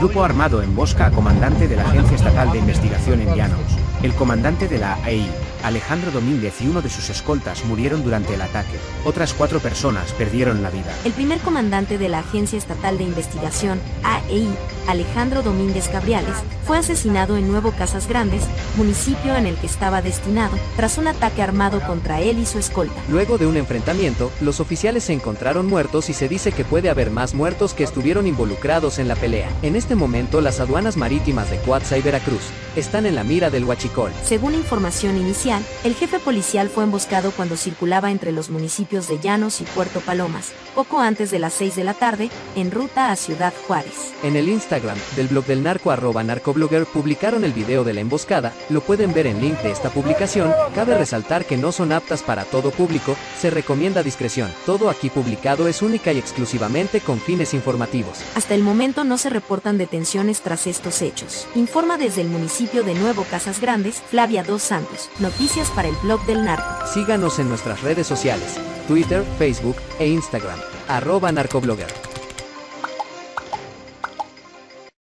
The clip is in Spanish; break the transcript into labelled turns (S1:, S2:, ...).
S1: Grupo armado embosca a comandante de la Agencia Estatal de Investigación en Llanos. El comandante de la AEI, Alejandro Domínguez y uno de sus escoltas murieron durante el ataque. Otras cuatro personas perdieron la vida.
S2: El primer comandante de la Agencia Estatal de Investigación, AEI, Alejandro Domínguez Cabriales, fue asesinado en Nuevo Casas Grandes, municipio en el que estaba destinado, tras un ataque armado contra él y su escolta.
S3: Luego de un enfrentamiento, los oficiales se encontraron muertos y se dice que puede haber más muertos que estuvieron involucrados en la pelea. En este momento las aduanas marítimas de Coatza y Veracruz están en la mira del Huachicol.
S2: Según información inicial, el jefe policial fue emboscado cuando circulaba entre los municipios de Llanos y Puerto Palomas, poco antes de las 6 de la tarde, en ruta a Ciudad Juárez.
S3: En el Instagram del blog del narco arroba narcoblogger publicaron el video de la emboscada, lo pueden ver en link de esta publicación, cabe resaltar que no son aptas para todo público, se recomienda discreción, todo aquí publicado es única y exclusivamente con fines informativos.
S2: Hasta el momento no se reportan detenciones tras estos hechos. Informa desde el de Nuevo Casas Grandes, Flavia Dos Santos, noticias para el blog del narco.
S3: Síganos en nuestras redes sociales, Twitter, Facebook e Instagram, arroba narcoblogger.